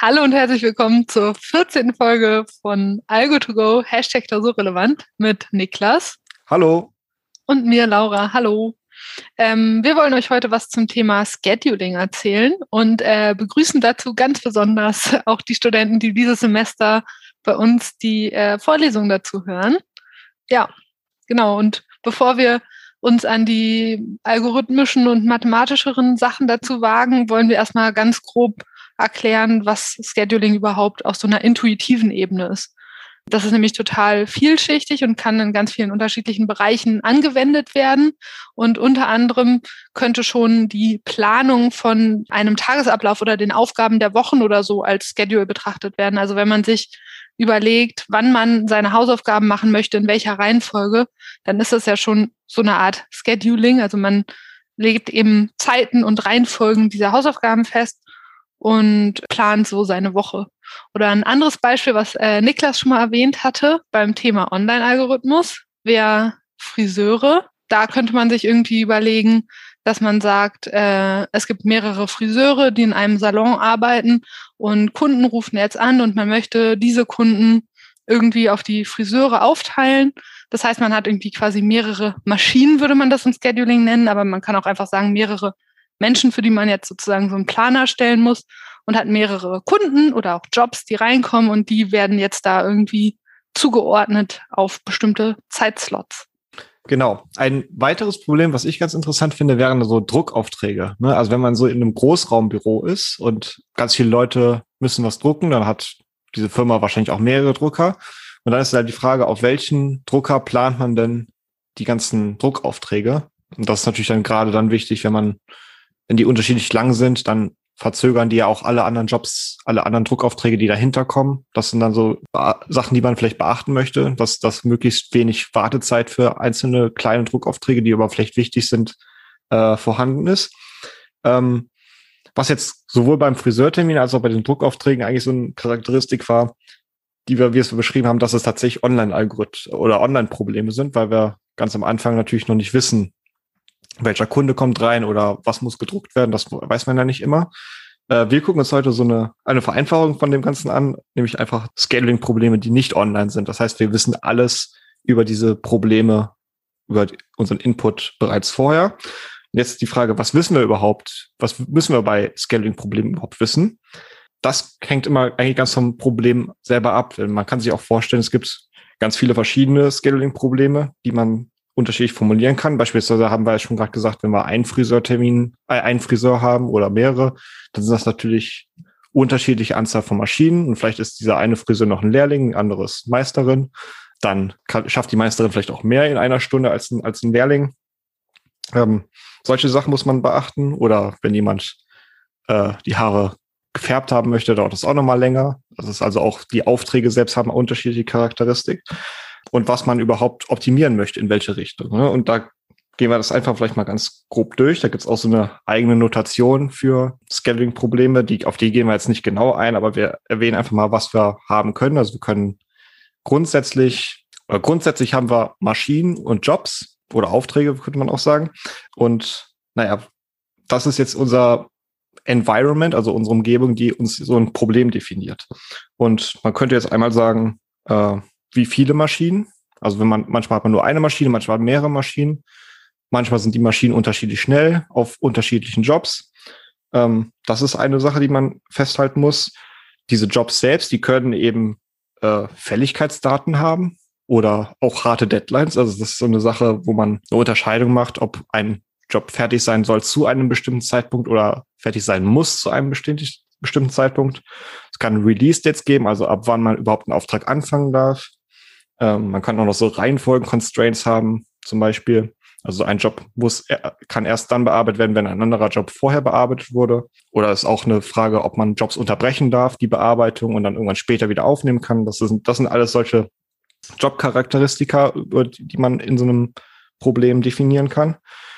Hallo und herzlich willkommen zur 14. Folge von Algo2Go, Hashtag relevant mit Niklas. Hallo. Und mir, Laura. Hallo. Ähm, wir wollen euch heute was zum Thema Scheduling erzählen und äh, begrüßen dazu ganz besonders auch die Studenten, die dieses Semester bei uns die äh, Vorlesung dazu hören. Ja, genau. Und bevor wir uns an die algorithmischen und mathematischeren Sachen dazu wagen, wollen wir erstmal ganz grob erklären, was Scheduling überhaupt auf so einer intuitiven Ebene ist. Das ist nämlich total vielschichtig und kann in ganz vielen unterschiedlichen Bereichen angewendet werden. Und unter anderem könnte schon die Planung von einem Tagesablauf oder den Aufgaben der Wochen oder so als Schedule betrachtet werden. Also wenn man sich überlegt, wann man seine Hausaufgaben machen möchte, in welcher Reihenfolge, dann ist das ja schon so eine Art Scheduling. Also man legt eben Zeiten und Reihenfolgen dieser Hausaufgaben fest und plant so seine Woche. Oder ein anderes Beispiel, was äh, Niklas schon mal erwähnt hatte beim Thema Online-Algorithmus, wäre Friseure. Da könnte man sich irgendwie überlegen, dass man sagt, äh, es gibt mehrere Friseure, die in einem Salon arbeiten und Kunden rufen jetzt an und man möchte diese Kunden irgendwie auf die Friseure aufteilen. Das heißt, man hat irgendwie quasi mehrere Maschinen, würde man das im Scheduling nennen, aber man kann auch einfach sagen, mehrere Menschen, für die man jetzt sozusagen so einen Plan erstellen muss und hat mehrere Kunden oder auch Jobs, die reinkommen und die werden jetzt da irgendwie zugeordnet auf bestimmte Zeitslots. Genau. Ein weiteres Problem, was ich ganz interessant finde, wären so Druckaufträge. Ne? Also wenn man so in einem Großraumbüro ist und ganz viele Leute müssen was drucken, dann hat diese Firma wahrscheinlich auch mehrere Drucker. Und dann ist halt die Frage, auf welchen Drucker plant man denn die ganzen Druckaufträge? Und das ist natürlich dann gerade dann wichtig, wenn man, wenn die unterschiedlich lang sind, dann verzögern die ja auch alle anderen Jobs, alle anderen Druckaufträge, die dahinter kommen. Das sind dann so Sachen, die man vielleicht beachten möchte, dass das möglichst wenig Wartezeit für einzelne kleine Druckaufträge, die aber vielleicht wichtig sind, äh, vorhanden ist. Ähm, was jetzt sowohl beim Friseurtermin als auch bei den Druckaufträgen eigentlich so eine Charakteristik war, die wir, wie es beschrieben haben, dass es tatsächlich Online-Algorithmen oder Online-Probleme sind, weil wir ganz am Anfang natürlich noch nicht wissen, welcher Kunde kommt rein oder was muss gedruckt werden, das weiß man ja nicht immer. Äh, wir gucken uns heute so eine, eine Vereinfachung von dem Ganzen an, nämlich einfach Scaling-Probleme, die nicht online sind. Das heißt, wir wissen alles über diese Probleme, über unseren Input bereits vorher. Und jetzt die Frage, was wissen wir überhaupt? Was müssen wir bei Scaling-Problemen überhaupt wissen? Das hängt immer eigentlich ganz vom Problem selber ab. Man kann sich auch vorstellen, es gibt ganz viele verschiedene Scaling-Probleme, die man unterschiedlich formulieren kann. Beispielsweise haben wir ja schon gerade gesagt, wenn wir einen Friseurtermin, äh, einen Friseur haben oder mehrere, dann sind das natürlich unterschiedliche Anzahl von Maschinen und vielleicht ist dieser eine Friseur noch ein Lehrling, ein anderes Meisterin. Dann kann, schafft die Meisterin vielleicht auch mehr in einer Stunde als ein, als ein Lehrling. Ähm, solche Sachen muss man beachten. Oder wenn jemand äh, die Haare gefärbt haben möchte, dauert das auch nochmal länger. Das ist also auch die Aufträge selbst haben unterschiedliche Charakteristik und was man überhaupt optimieren möchte, in welche Richtung. Ne? Und da gehen wir das einfach vielleicht mal ganz grob durch. Da gibt es auch so eine eigene Notation für Scaling-Probleme, die, auf die gehen wir jetzt nicht genau ein, aber wir erwähnen einfach mal, was wir haben können. Also wir können grundsätzlich, oder grundsätzlich haben wir Maschinen und Jobs oder Aufträge, könnte man auch sagen. Und naja, das ist jetzt unser Environment, also unsere Umgebung, die uns so ein Problem definiert. Und man könnte jetzt einmal sagen, äh, wie viele Maschinen. Also wenn man, manchmal hat man nur eine Maschine, manchmal mehrere Maschinen. Manchmal sind die Maschinen unterschiedlich schnell auf unterschiedlichen Jobs. Ähm, das ist eine Sache, die man festhalten muss. Diese Jobs selbst, die können eben äh, Fälligkeitsdaten haben oder auch harte Deadlines. Also das ist so eine Sache, wo man eine Unterscheidung macht, ob ein Job fertig sein soll zu einem bestimmten Zeitpunkt oder fertig sein muss zu einem bestimmten Zeitpunkt. Es kann Release-Dates geben, also ab wann man überhaupt einen Auftrag anfangen darf. Ähm, man kann auch noch so Reihenfolgen-Constraints haben, zum Beispiel. Also ein Job muss, kann erst dann bearbeitet werden, wenn ein anderer Job vorher bearbeitet wurde. Oder ist auch eine Frage, ob man Jobs unterbrechen darf, die Bearbeitung und dann irgendwann später wieder aufnehmen kann. Das, ist, das sind alles solche Jobcharakteristika, die man in so einem Problem definieren kann.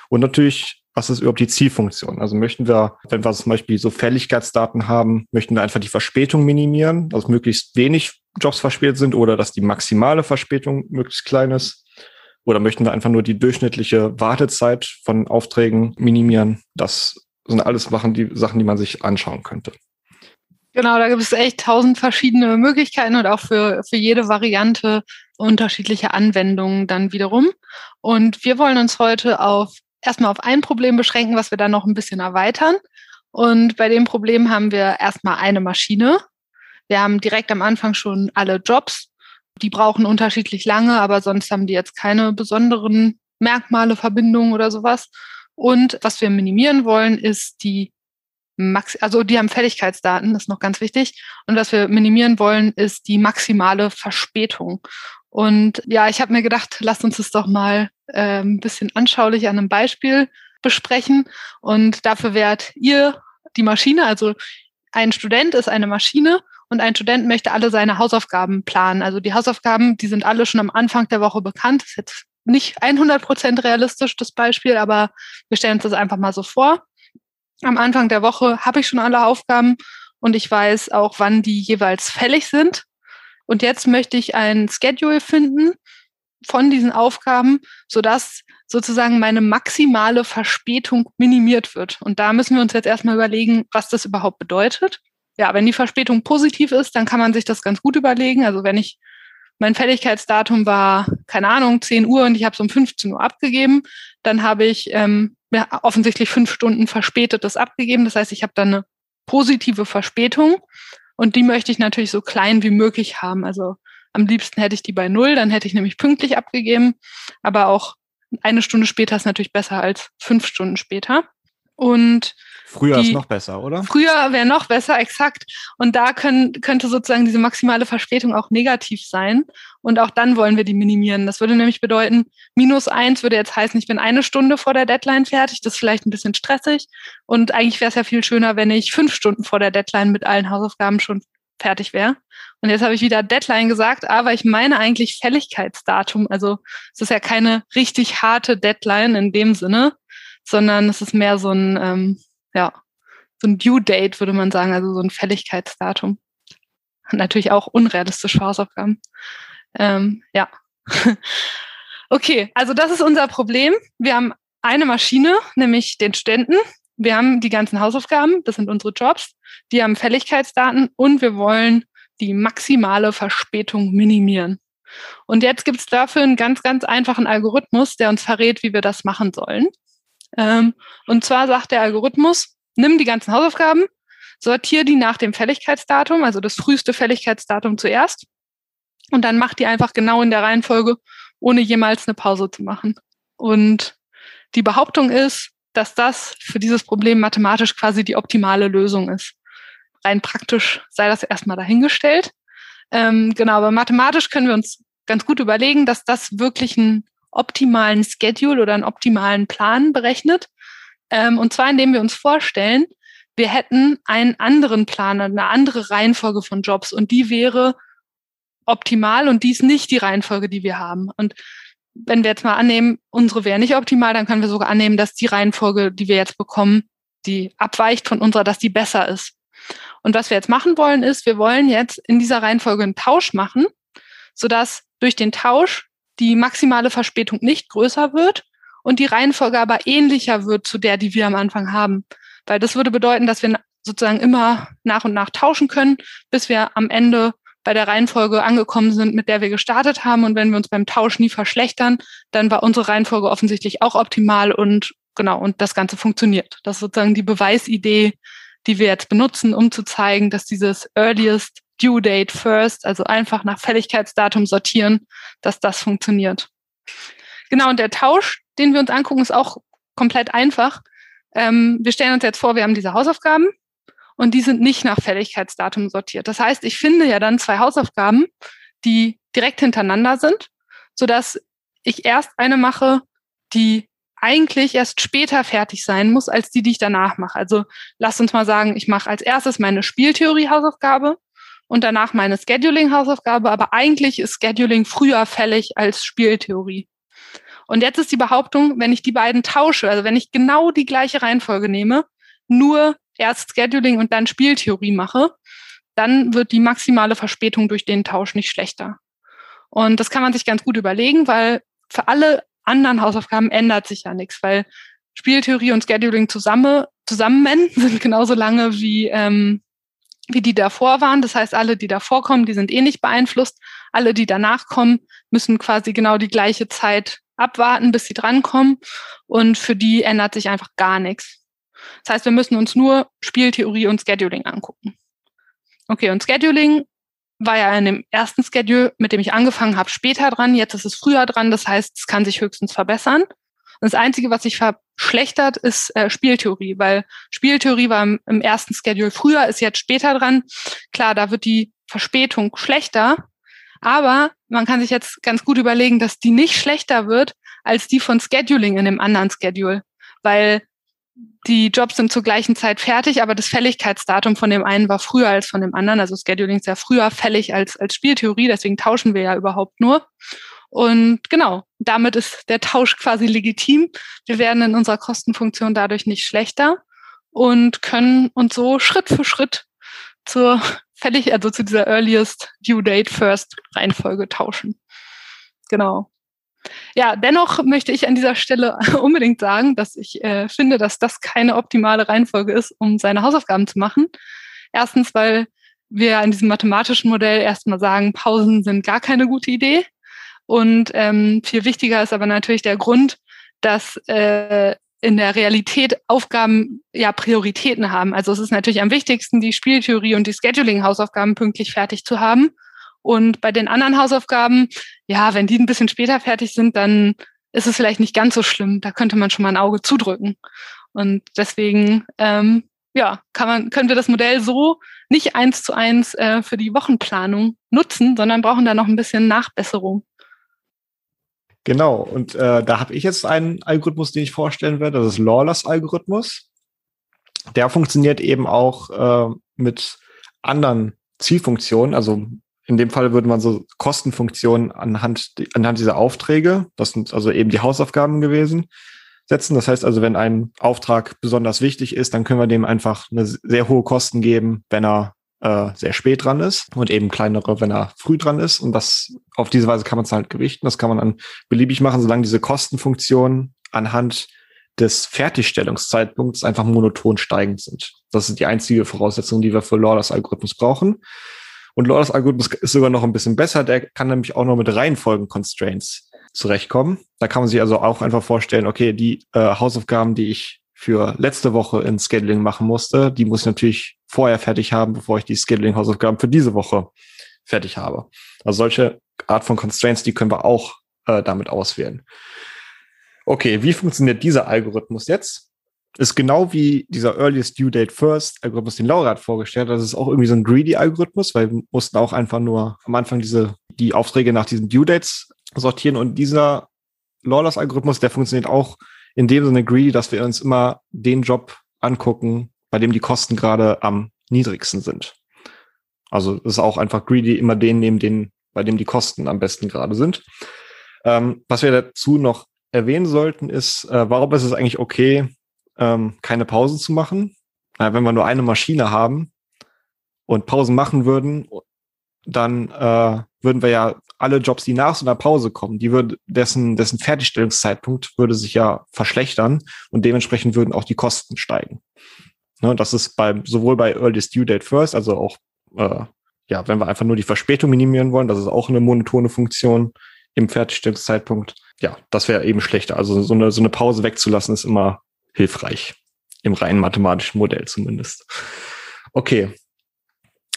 Und natürlich, was ist überhaupt die Zielfunktion? Also möchten wir, wenn wir zum Beispiel so Fälligkeitsdaten haben, möchten wir einfach die Verspätung minimieren, dass möglichst wenig Jobs verspätet sind oder dass die maximale Verspätung möglichst klein ist? Oder möchten wir einfach nur die durchschnittliche Wartezeit von Aufträgen minimieren? Das sind alles Sachen, die, Sachen, die man sich anschauen könnte. Genau, da gibt es echt tausend verschiedene Möglichkeiten und auch für, für jede Variante unterschiedliche Anwendungen dann wiederum. Und wir wollen uns heute auf erstmal auf ein Problem beschränken, was wir dann noch ein bisschen erweitern. Und bei dem Problem haben wir erstmal eine Maschine. Wir haben direkt am Anfang schon alle Jobs. Die brauchen unterschiedlich lange, aber sonst haben die jetzt keine besonderen Merkmale, Verbindungen oder sowas. Und was wir minimieren wollen, ist die Max also die haben Fälligkeitsdaten, das ist noch ganz wichtig. Und was wir minimieren wollen, ist die maximale Verspätung. Und ja, ich habe mir gedacht, lasst uns das doch mal äh, ein bisschen anschaulich an einem Beispiel besprechen. Und dafür werdet ihr die Maschine, also ein Student ist eine Maschine und ein Student möchte alle seine Hausaufgaben planen. Also die Hausaufgaben, die sind alle schon am Anfang der Woche bekannt. Das ist jetzt nicht 100 Prozent realistisch, das Beispiel, aber wir stellen uns das einfach mal so vor. Am Anfang der Woche habe ich schon alle Aufgaben und ich weiß auch, wann die jeweils fällig sind. Und jetzt möchte ich ein Schedule finden von diesen Aufgaben, sodass sozusagen meine maximale Verspätung minimiert wird. Und da müssen wir uns jetzt erstmal überlegen, was das überhaupt bedeutet. Ja, wenn die Verspätung positiv ist, dann kann man sich das ganz gut überlegen. Also wenn ich mein Fälligkeitsdatum war, keine Ahnung, 10 Uhr und ich habe es um 15 Uhr abgegeben, dann habe ich ähm, ja, offensichtlich fünf Stunden verspätetes abgegeben. Das heißt, ich habe dann eine positive Verspätung und die möchte ich natürlich so klein wie möglich haben. Also am liebsten hätte ich die bei null, dann hätte ich nämlich pünktlich abgegeben. Aber auch eine Stunde später ist natürlich besser als fünf Stunden später. Und Früher die, ist noch besser, oder? Früher wäre noch besser, exakt. Und da können, könnte sozusagen diese maximale Verspätung auch negativ sein. Und auch dann wollen wir die minimieren. Das würde nämlich bedeuten, minus eins würde jetzt heißen, ich bin eine Stunde vor der Deadline fertig. Das ist vielleicht ein bisschen stressig. Und eigentlich wäre es ja viel schöner, wenn ich fünf Stunden vor der Deadline mit allen Hausaufgaben schon fertig wäre. Und jetzt habe ich wieder Deadline gesagt, aber ich meine eigentlich Fälligkeitsdatum. Also es ist ja keine richtig harte Deadline in dem Sinne, sondern es ist mehr so ein, ähm, ja, so ein Due Date, würde man sagen, also so ein Fälligkeitsdatum. Natürlich auch unrealistisch für Hausaufgaben. Ähm, ja. okay, also das ist unser Problem. Wir haben eine Maschine, nämlich den Studenten. Wir haben die ganzen Hausaufgaben, das sind unsere Jobs. Die haben Fälligkeitsdaten und wir wollen die maximale Verspätung minimieren. Und jetzt gibt es dafür einen ganz, ganz einfachen Algorithmus, der uns verrät, wie wir das machen sollen. Ähm, und zwar sagt der Algorithmus, nimm die ganzen Hausaufgaben, sortiere die nach dem Fälligkeitsdatum, also das früheste Fälligkeitsdatum zuerst, und dann mach die einfach genau in der Reihenfolge, ohne jemals eine Pause zu machen. Und die Behauptung ist, dass das für dieses Problem mathematisch quasi die optimale Lösung ist. Rein praktisch sei das erstmal dahingestellt. Ähm, genau, aber mathematisch können wir uns ganz gut überlegen, dass das wirklich ein optimalen Schedule oder einen optimalen Plan berechnet. Ähm, und zwar, indem wir uns vorstellen, wir hätten einen anderen Plan, eine andere Reihenfolge von Jobs und die wäre optimal und die ist nicht die Reihenfolge, die wir haben. Und wenn wir jetzt mal annehmen, unsere wäre nicht optimal, dann können wir sogar annehmen, dass die Reihenfolge, die wir jetzt bekommen, die abweicht von unserer, dass die besser ist. Und was wir jetzt machen wollen, ist, wir wollen jetzt in dieser Reihenfolge einen Tausch machen, sodass durch den Tausch die maximale Verspätung nicht größer wird und die Reihenfolge aber ähnlicher wird zu der, die wir am Anfang haben. Weil das würde bedeuten, dass wir sozusagen immer nach und nach tauschen können, bis wir am Ende bei der Reihenfolge angekommen sind, mit der wir gestartet haben. Und wenn wir uns beim Tausch nie verschlechtern, dann war unsere Reihenfolge offensichtlich auch optimal und genau, und das Ganze funktioniert. Das ist sozusagen die Beweisidee, die wir jetzt benutzen, um zu zeigen, dass dieses Earliest Due Date First, also einfach nach Fälligkeitsdatum sortieren, dass das funktioniert. Genau, und der Tausch, den wir uns angucken, ist auch komplett einfach. Ähm, wir stellen uns jetzt vor, wir haben diese Hausaufgaben und die sind nicht nach Fälligkeitsdatum sortiert. Das heißt, ich finde ja dann zwei Hausaufgaben, die direkt hintereinander sind, sodass ich erst eine mache, die eigentlich erst später fertig sein muss als die, die ich danach mache. Also lasst uns mal sagen, ich mache als erstes meine Spieltheorie-Hausaufgabe und danach meine Scheduling-Hausaufgabe, aber eigentlich ist Scheduling früher fällig als Spieltheorie. Und jetzt ist die Behauptung, wenn ich die beiden tausche, also wenn ich genau die gleiche Reihenfolge nehme, nur erst Scheduling und dann Spieltheorie mache, dann wird die maximale Verspätung durch den Tausch nicht schlechter. Und das kann man sich ganz gut überlegen, weil für alle anderen Hausaufgaben ändert sich ja nichts, weil Spieltheorie und Scheduling zusammen, zusammen sind genauso lange wie ähm, wie die davor waren. Das heißt, alle, die davor kommen, die sind eh nicht beeinflusst. Alle, die danach kommen, müssen quasi genau die gleiche Zeit abwarten, bis sie drankommen. Und für die ändert sich einfach gar nichts. Das heißt, wir müssen uns nur Spieltheorie und Scheduling angucken. Okay, und Scheduling war ja in dem ersten Schedule, mit dem ich angefangen habe, später dran. Jetzt ist es früher dran. Das heißt, es kann sich höchstens verbessern. Und das Einzige, was sich verschlechtert, ist äh, Spieltheorie, weil Spieltheorie war im, im ersten Schedule früher, ist jetzt später dran. Klar, da wird die Verspätung schlechter, aber man kann sich jetzt ganz gut überlegen, dass die nicht schlechter wird als die von Scheduling in dem anderen Schedule, weil die Jobs sind zur gleichen Zeit fertig, aber das Fälligkeitsdatum von dem einen war früher als von dem anderen. Also Scheduling ist ja früher fällig als, als Spieltheorie, deswegen tauschen wir ja überhaupt nur. Und genau, damit ist der Tausch quasi legitim. Wir werden in unserer Kostenfunktion dadurch nicht schlechter und können uns so Schritt für Schritt zur fällig, also zu dieser earliest due date first Reihenfolge tauschen. Genau. Ja, dennoch möchte ich an dieser Stelle unbedingt sagen, dass ich äh, finde, dass das keine optimale Reihenfolge ist, um seine Hausaufgaben zu machen. Erstens, weil wir an diesem mathematischen Modell erstmal sagen, Pausen sind gar keine gute Idee. Und ähm, viel wichtiger ist aber natürlich der Grund, dass äh, in der Realität Aufgaben ja Prioritäten haben. Also es ist natürlich am wichtigsten, die Spieltheorie und die Scheduling-Hausaufgaben pünktlich fertig zu haben. Und bei den anderen Hausaufgaben, ja, wenn die ein bisschen später fertig sind, dann ist es vielleicht nicht ganz so schlimm. Da könnte man schon mal ein Auge zudrücken. Und deswegen, ähm, ja, kann man, können wir das Modell so nicht eins zu eins äh, für die Wochenplanung nutzen, sondern brauchen da noch ein bisschen Nachbesserung. Genau, und äh, da habe ich jetzt einen Algorithmus, den ich vorstellen werde, das ist Lawless-Algorithmus. Der funktioniert eben auch äh, mit anderen Zielfunktionen, also in dem Fall würde man so Kostenfunktionen anhand, anhand dieser Aufträge, das sind also eben die Hausaufgaben gewesen, setzen. Das heißt also, wenn ein Auftrag besonders wichtig ist, dann können wir dem einfach eine sehr hohe Kosten geben, wenn er äh, sehr spät dran ist und eben kleinere, wenn er früh dran ist. Und das auf diese Weise kann man es halt gewichten. Das kann man dann beliebig machen, solange diese Kostenfunktionen anhand des Fertigstellungszeitpunkts einfach monoton steigend sind. Das ist die einzige Voraussetzung, die wir für Lawless Algorithmus brauchen. Und Lawless Algorithmus ist sogar noch ein bisschen besser. Der kann nämlich auch noch mit Reihenfolgen-Constraints zurechtkommen. Da kann man sich also auch einfach vorstellen, okay, die äh, Hausaufgaben, die ich für letzte Woche in Scheduling machen musste, die muss ich natürlich vorher fertig haben, bevor ich die Scheduling-Hausaufgaben für diese Woche fertig habe. Also solche Art von Constraints, die können wir auch äh, damit auswählen. Okay, wie funktioniert dieser Algorithmus jetzt? Ist genau wie dieser Earliest Due Date First Algorithmus, den Laura hat vorgestellt. Das ist auch irgendwie so ein greedy Algorithmus, weil wir mussten auch einfach nur am Anfang diese, die Aufträge nach diesen Due Dates sortieren und dieser Lawless Algorithmus, der funktioniert auch in dem Sinne greedy, dass wir uns immer den Job angucken, bei dem die Kosten gerade am niedrigsten sind. Also es ist auch einfach greedy, immer den nehmen, den, bei dem die Kosten am besten gerade sind. Ähm, was wir dazu noch erwähnen sollten, ist, äh, warum ist es eigentlich okay, ähm, keine Pause zu machen. Äh, wenn wir nur eine Maschine haben und Pausen machen würden, dann äh, würden wir ja alle Jobs, die nach so einer Pause kommen, die würde dessen, dessen Fertigstellungszeitpunkt würde sich ja verschlechtern und dementsprechend würden auch die Kosten steigen. Ne, das ist bei, sowohl bei Earliest Due Date First, also auch, äh, ja, wenn wir einfach nur die Verspätung minimieren wollen, das ist auch eine monotone Funktion im Fertigstellungszeitpunkt. Ja, das wäre eben schlechter. Also so eine, so eine Pause wegzulassen ist immer hilfreich. Im rein mathematischen Modell zumindest. Okay.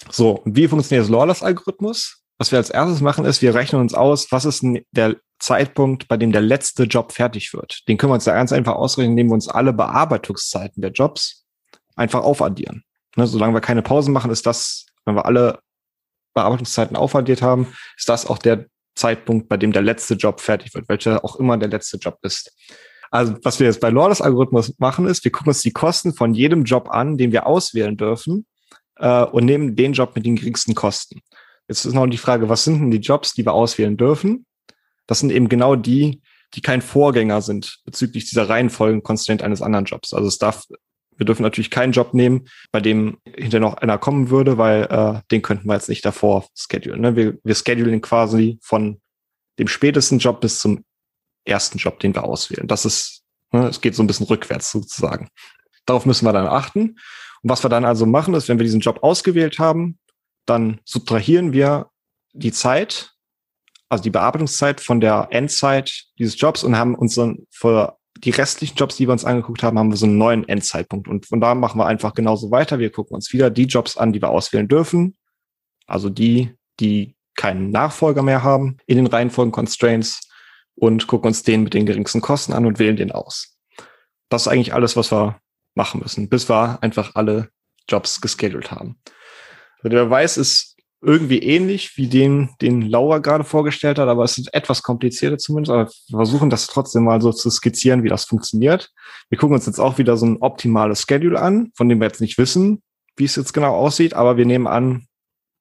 So, wie funktioniert das Lawless-Algorithmus? Was wir als erstes machen, ist, wir rechnen uns aus, was ist der Zeitpunkt, bei dem der letzte Job fertig wird. Den können wir uns da ganz einfach ausrechnen, indem wir uns alle Bearbeitungszeiten der Jobs einfach aufaddieren. Ne, solange wir keine Pausen machen, ist das, wenn wir alle Bearbeitungszeiten aufaddiert haben, ist das auch der Zeitpunkt, bei dem der letzte Job fertig wird, welcher auch immer der letzte Job ist. Also was wir jetzt bei Lawless Algorithmus machen, ist, wir gucken uns die Kosten von jedem Job an, den wir auswählen dürfen äh, und nehmen den Job mit den geringsten Kosten. Jetzt ist noch die Frage, was sind denn die Jobs, die wir auswählen dürfen? Das sind eben genau die, die kein Vorgänger sind bezüglich dieser Reihenfolgen-Constraint eines anderen Jobs. Also es darf, wir dürfen natürlich keinen Job nehmen, bei dem hinterher noch einer kommen würde, weil äh, den könnten wir jetzt nicht davor schedulen. Ne? Wir, wir schedulen quasi von dem spätesten Job bis zum ersten Job, den wir auswählen. Das ist, ne, es geht so ein bisschen rückwärts sozusagen. Darauf müssen wir dann achten. Und was wir dann also machen, ist, wenn wir diesen Job ausgewählt haben, dann subtrahieren wir die Zeit, also die Bearbeitungszeit von der Endzeit dieses Jobs und haben uns dann für die restlichen Jobs, die wir uns angeguckt haben, haben wir so einen neuen Endzeitpunkt. Und von da machen wir einfach genauso weiter. Wir gucken uns wieder die Jobs an, die wir auswählen dürfen. Also die, die keinen Nachfolger mehr haben in den Reihenfolgen Constraints und gucken uns den mit den geringsten Kosten an und wählen den aus. Das ist eigentlich alles, was wir machen müssen, bis wir einfach alle Jobs gescheduled haben. Also der Beweis ist irgendwie ähnlich wie den, den Laura gerade vorgestellt hat, aber es ist etwas komplizierter zumindest. Aber wir versuchen das trotzdem mal so zu skizzieren, wie das funktioniert. Wir gucken uns jetzt auch wieder so ein optimales Schedule an, von dem wir jetzt nicht wissen, wie es jetzt genau aussieht, aber wir nehmen an,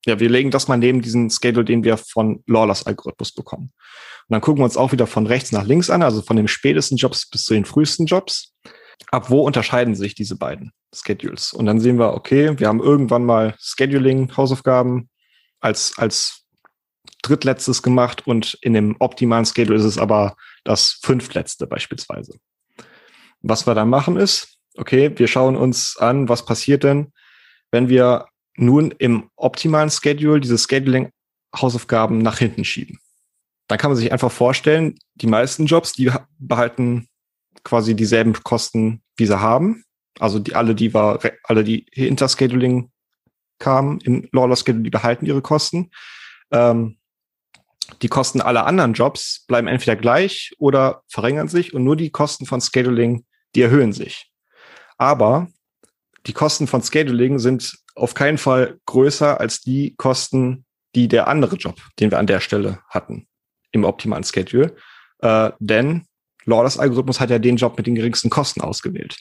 ja, wir legen das mal neben diesen Schedule, den wir von Lawless Algorithmus bekommen. Dann gucken wir uns auch wieder von rechts nach links an, also von den spätesten Jobs bis zu den frühesten Jobs. Ab wo unterscheiden sich diese beiden Schedules? Und dann sehen wir, okay, wir haben irgendwann mal Scheduling, Hausaufgaben als, als drittletztes gemacht und in dem optimalen Schedule ist es aber das fünftletzte beispielsweise. Was wir dann machen ist, okay, wir schauen uns an, was passiert denn, wenn wir nun im optimalen Schedule diese Scheduling-Hausaufgaben nach hinten schieben. Dann kann man sich einfach vorstellen, die meisten Jobs, die behalten quasi dieselben Kosten, wie sie haben. Also die alle, die war, alle, die hinter Scheduling kamen im Lawless Schedule, die behalten ihre Kosten. Ähm, die Kosten aller anderen Jobs bleiben entweder gleich oder verringern sich und nur die Kosten von Scheduling, die erhöhen sich. Aber die Kosten von Scheduling sind auf keinen Fall größer als die Kosten, die der andere Job, den wir an der Stelle hatten, im optimalen Schedule. Äh, denn Lawless Algorithmus hat ja den Job mit den geringsten Kosten ausgewählt.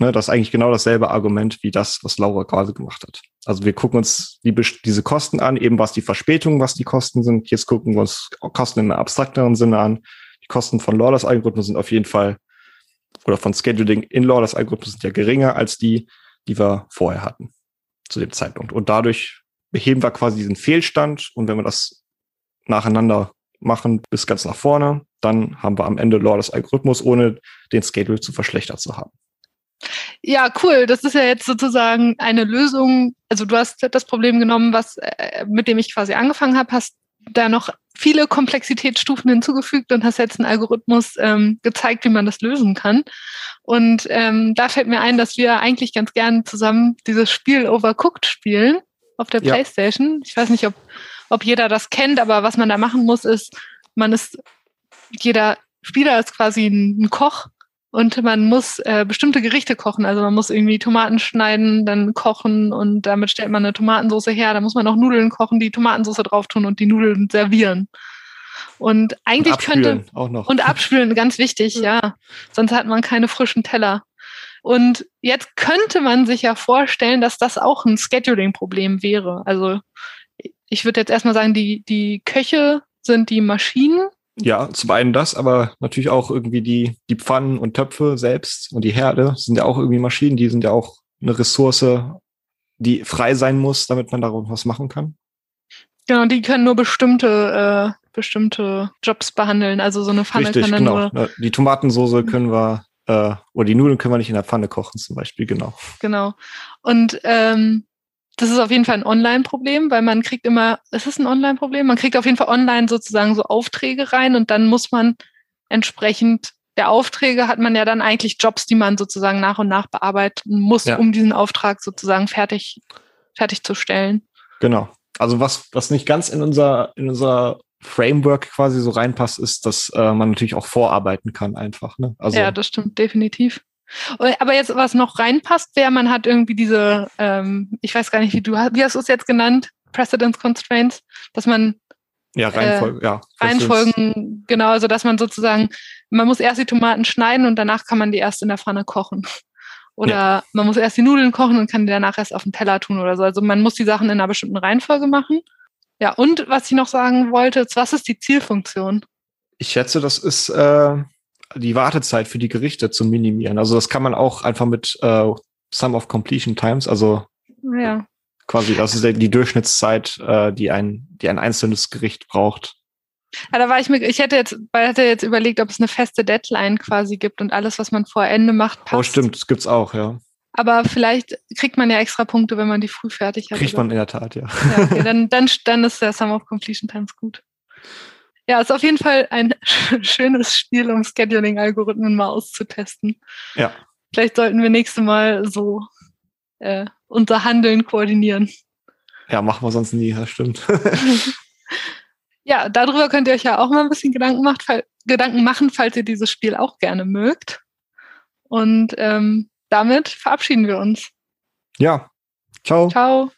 Ne, das ist eigentlich genau dasselbe Argument wie das, was Laura gerade gemacht hat. Also wir gucken uns die, diese Kosten an, eben was die Verspätung, was die Kosten sind. Jetzt gucken wir uns Kosten in einem abstrakteren Sinne an. Die Kosten von Lawless Algorithmus sind auf jeden Fall, oder von Scheduling in Lawless Algorithmus sind ja geringer als die, die wir vorher hatten zu dem Zeitpunkt. Und dadurch beheben wir quasi diesen Fehlstand. Und wenn wir das nacheinander machen bis ganz nach vorne, dann haben wir am Ende Lawless Algorithmus, ohne den Schedule zu verschlechtert zu haben. Ja, cool. Das ist ja jetzt sozusagen eine Lösung. Also du hast das Problem genommen, was äh, mit dem ich quasi angefangen habe, hast da noch viele Komplexitätsstufen hinzugefügt und hast jetzt einen Algorithmus ähm, gezeigt, wie man das lösen kann. Und ähm, da fällt mir ein, dass wir eigentlich ganz gern zusammen dieses Spiel Overcooked spielen auf der ja. PlayStation. Ich weiß nicht, ob, ob jeder das kennt, aber was man da machen muss, ist, man ist, jeder Spieler ist quasi ein, Koch und man muss äh, bestimmte Gerichte kochen. Also man muss irgendwie Tomaten schneiden, dann kochen und damit stellt man eine Tomatensauce her. Da muss man auch Nudeln kochen, die Tomatensauce drauf tun und die Nudeln servieren. Und eigentlich und könnte auch noch. und abspülen, ganz wichtig, ja. Sonst hat man keine frischen Teller. Und jetzt könnte man sich ja vorstellen, dass das auch ein Scheduling-Problem wäre. Also ich würde jetzt erstmal sagen, die, die Köche sind die Maschinen ja, zum einen das, aber natürlich auch irgendwie die, die Pfannen und Töpfe selbst und die Herde sind ja auch irgendwie Maschinen, die sind ja auch eine Ressource, die frei sein muss, damit man darauf was machen kann. Genau, die können nur bestimmte, äh, bestimmte Jobs behandeln. Also so eine Pfanne Richtig, kann dann genau. nur. Die Tomatensoße können wir, äh, oder die Nudeln können wir nicht in der Pfanne kochen, zum Beispiel, genau. Genau. Und ähm, das ist auf jeden Fall ein Online-Problem, weil man kriegt immer, ist es ein Online-Problem? Man kriegt auf jeden Fall online sozusagen so Aufträge rein und dann muss man entsprechend der Aufträge hat man ja dann eigentlich Jobs, die man sozusagen nach und nach bearbeiten muss, ja. um diesen Auftrag sozusagen fertig, fertigzustellen. Genau. Also was, was nicht ganz in unser, in unser Framework quasi so reinpasst, ist, dass äh, man natürlich auch vorarbeiten kann einfach. Ne? Also, ja, das stimmt definitiv. Aber jetzt, was noch reinpasst, wäre, man hat irgendwie diese, ähm, ich weiß gar nicht, wie du, wie hast du es jetzt genannt? Precedence Constraints, dass man ja, Reihenfolge, äh, ja. Reihenfolgen, genau, also dass man sozusagen, man muss erst die Tomaten schneiden und danach kann man die erst in der Pfanne kochen. Oder ja. man muss erst die Nudeln kochen und kann die danach erst auf den Teller tun oder so. Also man muss die Sachen in einer bestimmten Reihenfolge machen. Ja, und was ich noch sagen wollte, was ist die Zielfunktion? Ich schätze, das ist äh, die Wartezeit für die Gerichte zu minimieren. Also das kann man auch einfach mit äh, Sum of Completion Times, also ja. quasi, das ist die Durchschnittszeit, äh, die ein, die ein einzelnes Gericht braucht. Ja, da war ich mir, ich hätte jetzt, hätte jetzt überlegt, ob es eine feste Deadline quasi gibt und alles, was man vor Ende macht, passt. Oh, stimmt, das gibt's auch, ja. Aber vielleicht kriegt man ja extra Punkte, wenn man die früh fertig hat. Kriegt man in der Tat, ja. ja okay, dann, dann, dann ist der Sum of Completion Times gut. Ja, ist auf jeden Fall ein schönes Spiel, um Scheduling-Algorithmen mal auszutesten. Ja. Vielleicht sollten wir nächste Mal so äh, unser Handeln koordinieren. Ja, machen wir sonst nie, das stimmt. ja, darüber könnt ihr euch ja auch mal ein bisschen Gedanken, macht, Gedanken machen, falls ihr dieses Spiel auch gerne mögt. Und ähm, damit verabschieden wir uns. Ja. Ciao. Ciao.